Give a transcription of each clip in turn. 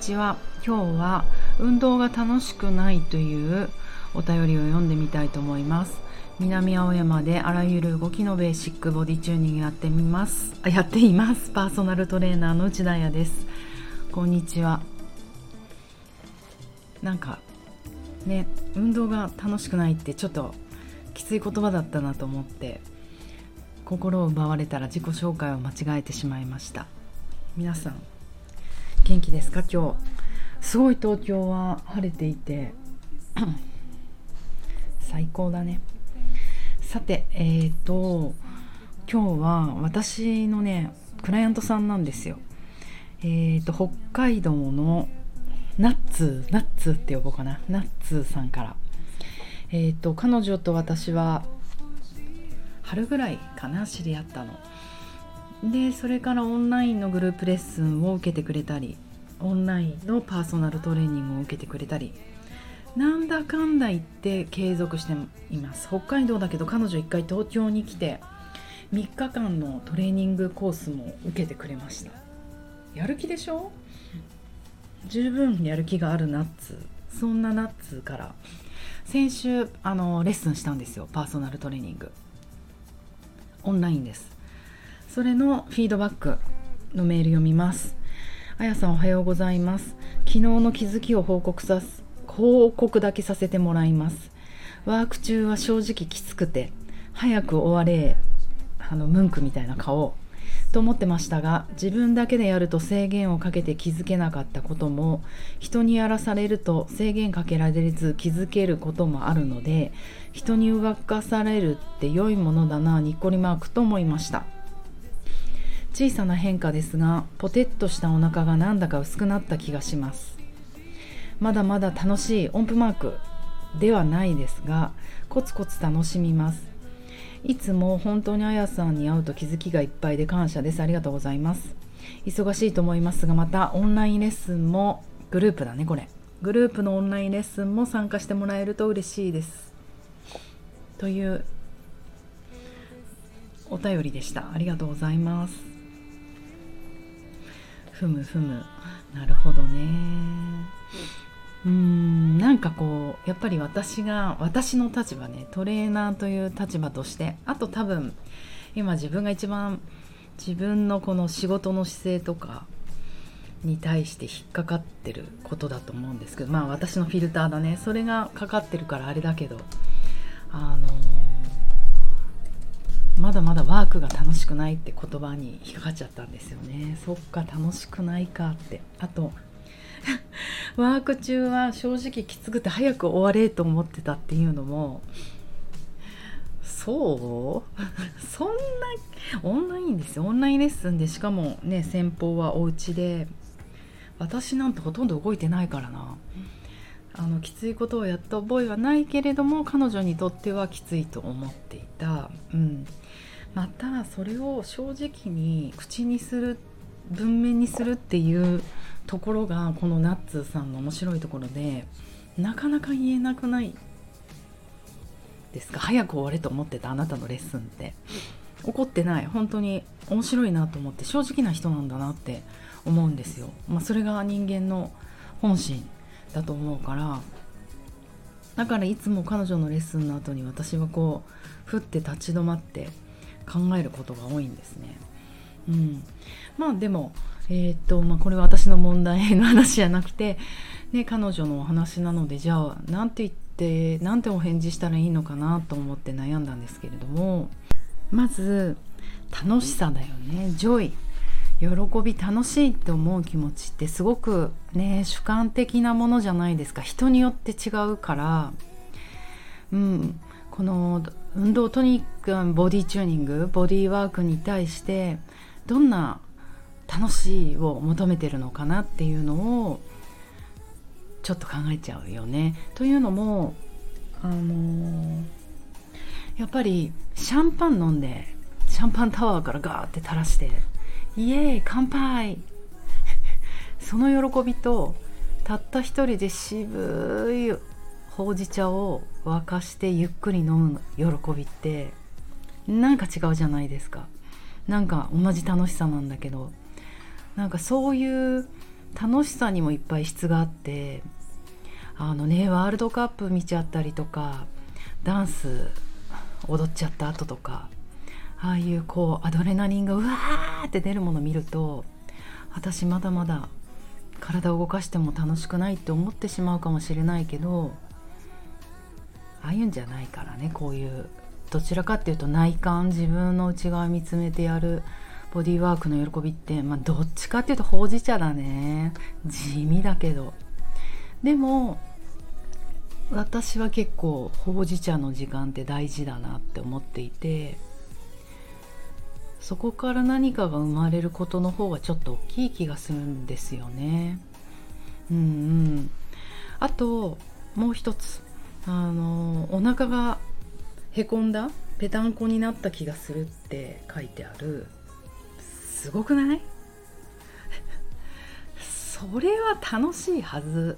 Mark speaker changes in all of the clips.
Speaker 1: ちは。今日は運動が楽しくないというお便りを読んでみたいと思います。南青山であらゆる動きのベーシックボディチューニングやってみます。あやっています。パーソナルトレーナーの内田彩です。こんにちは。なんかね運動が楽しくないってちょっときつい言葉だったなと思って心を奪われたら自己紹介を間違えてしまいました。皆さん元気ですか？今日。すごい東京は晴れていて 最高だね。さてえーと今日は私のねクライアントさんなんですよ。えーと北海道のナッツナッツって呼ぼうかな。ナッツさんから。えーと彼女と私は春ぐらいかな知り合ったの。でそれからオンラインのグループレッスンを受けてくれたりオンラインのパーソナルトレーニングを受けてくれたりなんだかんだ言って継続しています。北海道だけど彼女一回東京に来て3日間のトレーニングコースも受けてくれました。やる気でしょ？十分やる気があるナッツ。そんなナッツから先週あのレッスンしたんですよ。パーソナルトレーニング。オンラインです。それのフィードバックのメール読みます。あやさんおはようございます。昨日の気づきを報告さす報告だけさせてもらいます。ワーク中は正直きつくて早く終われあのムンクみたいな顔と思ってましたが自分だけでやると制限をかけて気づけなかったことも人にやらされると制限かけられず気づけることもあるので人に動かされるって良いものだなにっこりマークと思いました。小さな変化ですがポテッとしたお腹がなんだか薄くなった気がします。まだまだ楽しい音符マークではないですがコツコツ楽しみます。いつも本当にあやさんに会うと気づきがいっぱいで感謝です。ありがとうございます。忙しいと思いますがまたオンラインレッスンもグループだねこれ。グループのオンラインレッスンも参加してもらえると嬉しいです。というお便りでした。ありがとうございます。ふむふむ。なるほどね。うんなんかこうやっぱり私が私の立場ねトレーナーという立場としてあと多分今自分が一番自分のこの仕事の姿勢とかに対して引っかかってることだと思うんですけどまあ私のフィルターだね。それがかかってるからあれだけどあのまだまだワークが楽しくないって言葉に引っかかっちゃったんですよね。そっか楽しくないかって。あと ワーク中は正直きつくて早く終われと思ってたっていうのもそう？そんなオンラインですよ。オンラインレッスンでしかもね先方はお家で私なんてほとんど動いてないからな。あのきついことをやった覚えはないけれども彼女にとってはきついと思っていた、うん、またそれを正直に口にする文面にするっていうところがこのナッツさんの面白いところでなかなか言えなくないですか？早く終われと思ってたあなたのレッスンって。怒ってない。本当に面白いなと思って正直な人なんだなって思うんですよ、まあ、それが人間の本心だと思うから。だからいつも彼女のレッスンの後に私はこうふって立ち止まって考えることが多いんですね。うん、まあでも、えー、っとまあ、これは私の問題の話じゃなくて、ね、彼女のお話なのでじゃあ何て言って何てお返事したらいいのかなと思って悩んだんですけれどもまず楽しさだよね。 Joy。喜び楽しいって思う気持ちってすごくね主観的なものじゃないですか。人によって違うから。うん。この運動トニックボディチューニングボディーワークに対してどんな楽しいを求めてるのかなっていうのをちょっと考えちゃうよね。というのもあのー、やっぱりシャンパン飲んでシャンパンタワーからガーって垂らしてイエーイ乾杯 その喜びとたった一人で渋いほうじ茶を沸かしてゆっくり飲む喜びってなんか違うじゃないですか。なんか同じ楽しさなんだけどなんかそういう楽しさにもいっぱい質があってあのねワールドカップ見ちゃったりとかダンス踊っちゃった後とかああいうこうアドレナリンがうわーって出るもの見ると私まだまだ体を動かしても楽しくないって思ってしまうかもしれないけどああいうんじゃないからねこういうどちらかっていうと内観自分の内側見つめてやるボディーワークの喜びって、まあ、どっちかっていうとほうじ茶だね。地味だけど。でも私は結構ほうじ茶の時間って大事だなって思っていてそこから何かが生まれることの方がちょっと大きい気がするんですよね。うんうん、あともう一つ。あのお腹がへこんだぺたんこになった気がするって書いてある。すごくない？それは楽しいはず。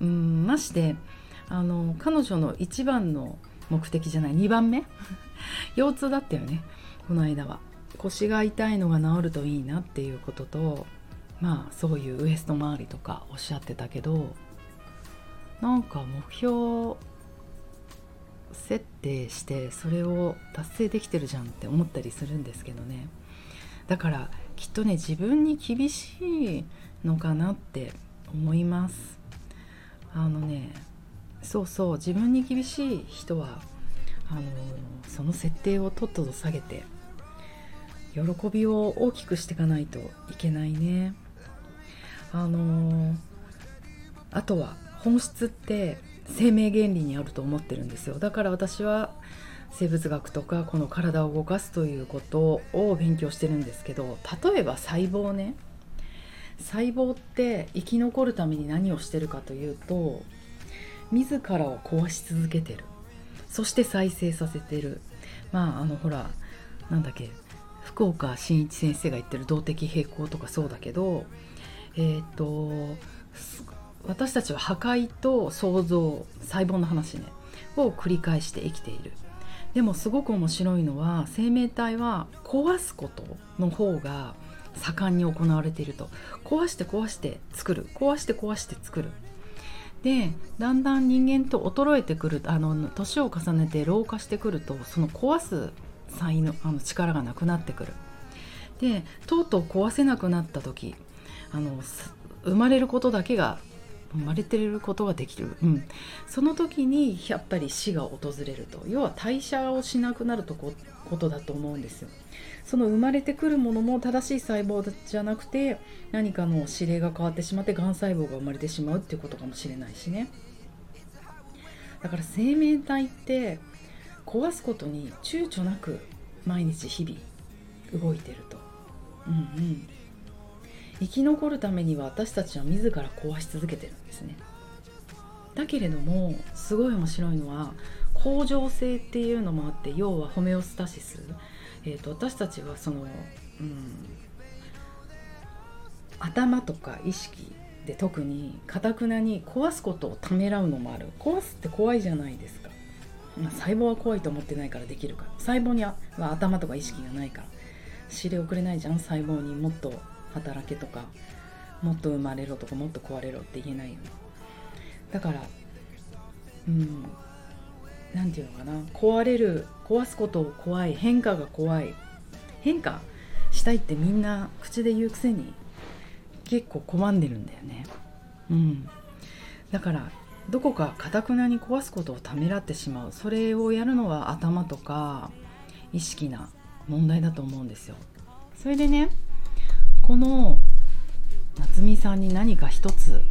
Speaker 1: うんましてあの彼女の一番の目的じゃない。2番目？腰痛だったよね。この間は。腰が痛いのが治るといいなっていうこととまあそういうウエスト周りとかおっしゃってたけどなんか目標設定してそれを達成できてるじゃんって思ったりするんですけどね。だからきっとね自分に厳しいのかなって思います。あのねそうそう自分に厳しい人はあのその設定をとっとと下げて喜びを大きくしていかないといけないね。あのあとは本質って生命原理にあると思ってるんですよ。だから私は生物学とかこの体を動かすということを勉強してるんですけど例えば細胞ね。細胞って生き残るために何をしてるかというと自らを壊し続けてる。そして再生させてる。まああのほらなんだっけ福岡伸一先生が言ってる動的平衡とかそうだけどえっ、と私たちは破壊と創造細胞の話ねを繰り返して生きている。でもすごく面白いのは生命体は壊すことの方が盛んに行われていると。壊して壊して作る。壊して壊して作る。でだんだん人間と衰えてくる。あの年を重ねて老化してくるとその壊す才能あの力がなくなってくる。でとうとう壊せなくなった時あの生まれることだけが生まれてることができる、うん、その時にやっぱり死が訪れると。要は代謝をしなくなるとこことだと思うんですよ。その生まれてくるものも正しい細胞じゃなくて何かの指令が変わってしまってがん細胞が生まれてしまうっていうことかもしれないしね。だから生命体って壊すことに躊躇なく毎日日々動いてると、うんうん、生き残るためには私たちは自ら壊し続けてるんですね。だけれどもすごい面白いのは恒常性っていうのもあって要はホメオスタシス、えーと、私たちはその、うん、頭とか意識で特にかたくなに壊すことをためらうのもある。壊すって怖いじゃないですか。まあ、細胞は怖いと思ってないからできるから。細胞には頭とか意識がないから。指令をくれないじゃん細胞に。もっと働けとかもっと生まれろとかもっと壊れろって言えないよね。だからうん何て言うのかな。壊れる壊すことを怖い変化が怖い。変化したいってみんな口で言うくせに結構拒んでるんだよね。うん。だからどこかかたくなに壊すことをためらってしまう。それをやるのは頭とか意識な問題だと思うんですよ。それでねこの夏美さんに何か一つ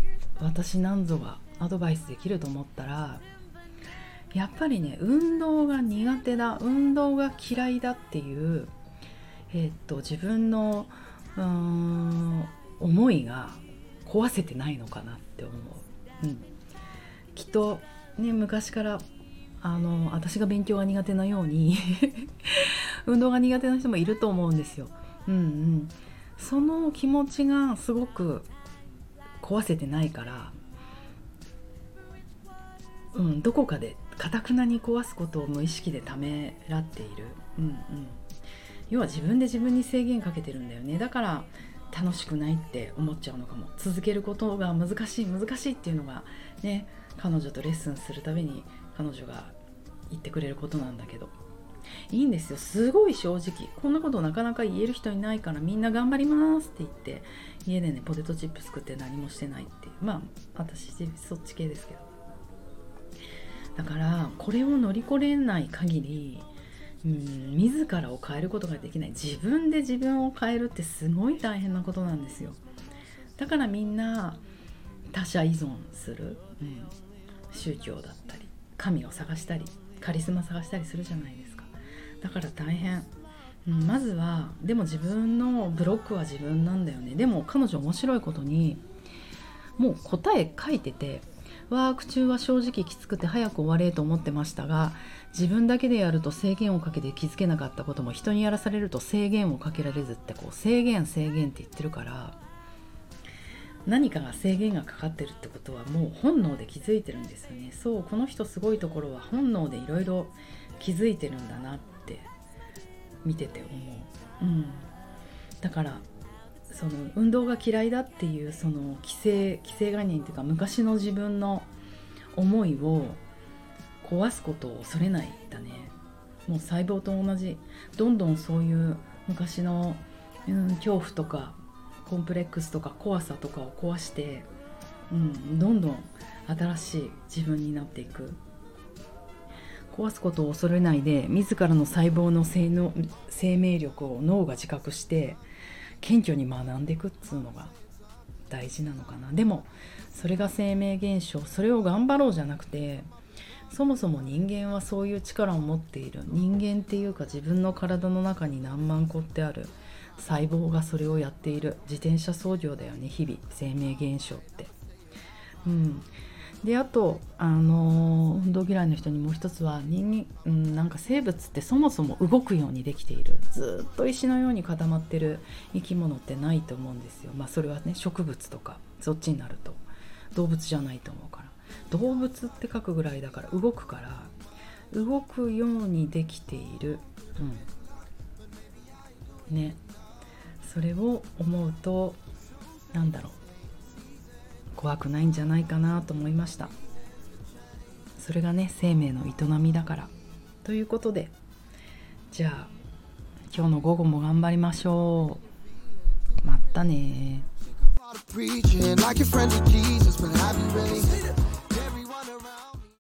Speaker 1: 私なんぞがアドバイスできると思ったらやっぱりね運動が苦手だ運動が嫌いだっていうえー、っと自分の思いが壊せてないのかなって思う。うんきっとね昔からあの私が勉強が苦手なように 運動が苦手な人もいると思うんですよ。うんうん、その気持ちがすごく壊せてないから、うん、どこかでかたくなに壊すことを無意識でためらっている、うんうん、要は自分で自分に制限かけてるんだよね。だから楽しくないって思っちゃうのかも。続けることが難しい難しいっていうのがね彼女とレッスンするたびに彼女が言ってくれることなんだけど。いいんですよ。すごい正直。こんなことなかなか言える人いないからみんな頑張りますって言って家でねポテトチップ作って何もしてないっていう。まあ私そっち系ですけど。だからこれを乗り越えない限りうん自らを変えることができない。自分で自分を変えるってすごい大変なことなんですよ。だからみんな他者依存する、うん、宗教だったり神を探したりカリスマ探したりするじゃないですか。だから大変、まずはでも自分のブロックは自分なんだよね。でも彼女面白いことにもう答え書いててワーク中は正直きつくて早く終われと思ってましたが自分だけでやると制限をかけて気づけなかったことも人にやらされると制限をかけられずってこう制限制限って言ってるから何かが制限がかかってるってことはもう本能で気づいてるんですよね。そうこの人すごいところは本能でいろいろ気づいてるんだなって見てて思う、うん、だからその運動が嫌いだっていうその規制規制概念っていうか昔の自分の思いを壊すことを恐れないだね。もう細胞と同じ。どんどんそういう昔の、うん、恐怖とかコンプレックスとか怖さとかを壊して、うん、どんどん新しい自分になっていく。壊すことを恐れないで自らの細胞の性の生命力を脳が自覚して謙虚に学んでいくっつうのが大事なのかな。でもそれが生命現象それを頑張ろうじゃなくてそもそも人間はそういう力を持っている。人間っていうか自分の体の中に何万個ってある。細胞がそれをやっている。自転車操業だよね日々。生命現象って。うん、であとあの運動嫌いの人にもう一つは人間、うん、なんか生物ってそもそも動くようにできている。ずっと石のように固まってる生き物ってないと思うんですよ。まあそれはね植物とかそっちになると。動物じゃないと思うから。動物って書くぐらいだから動くから動くようにできている、うん、ね。それを思うとなんだろう。怖くないんじゃないかなと思いました。それがね生命の営みだから。ということでじゃあ今日の午後も頑張りましょう。またね。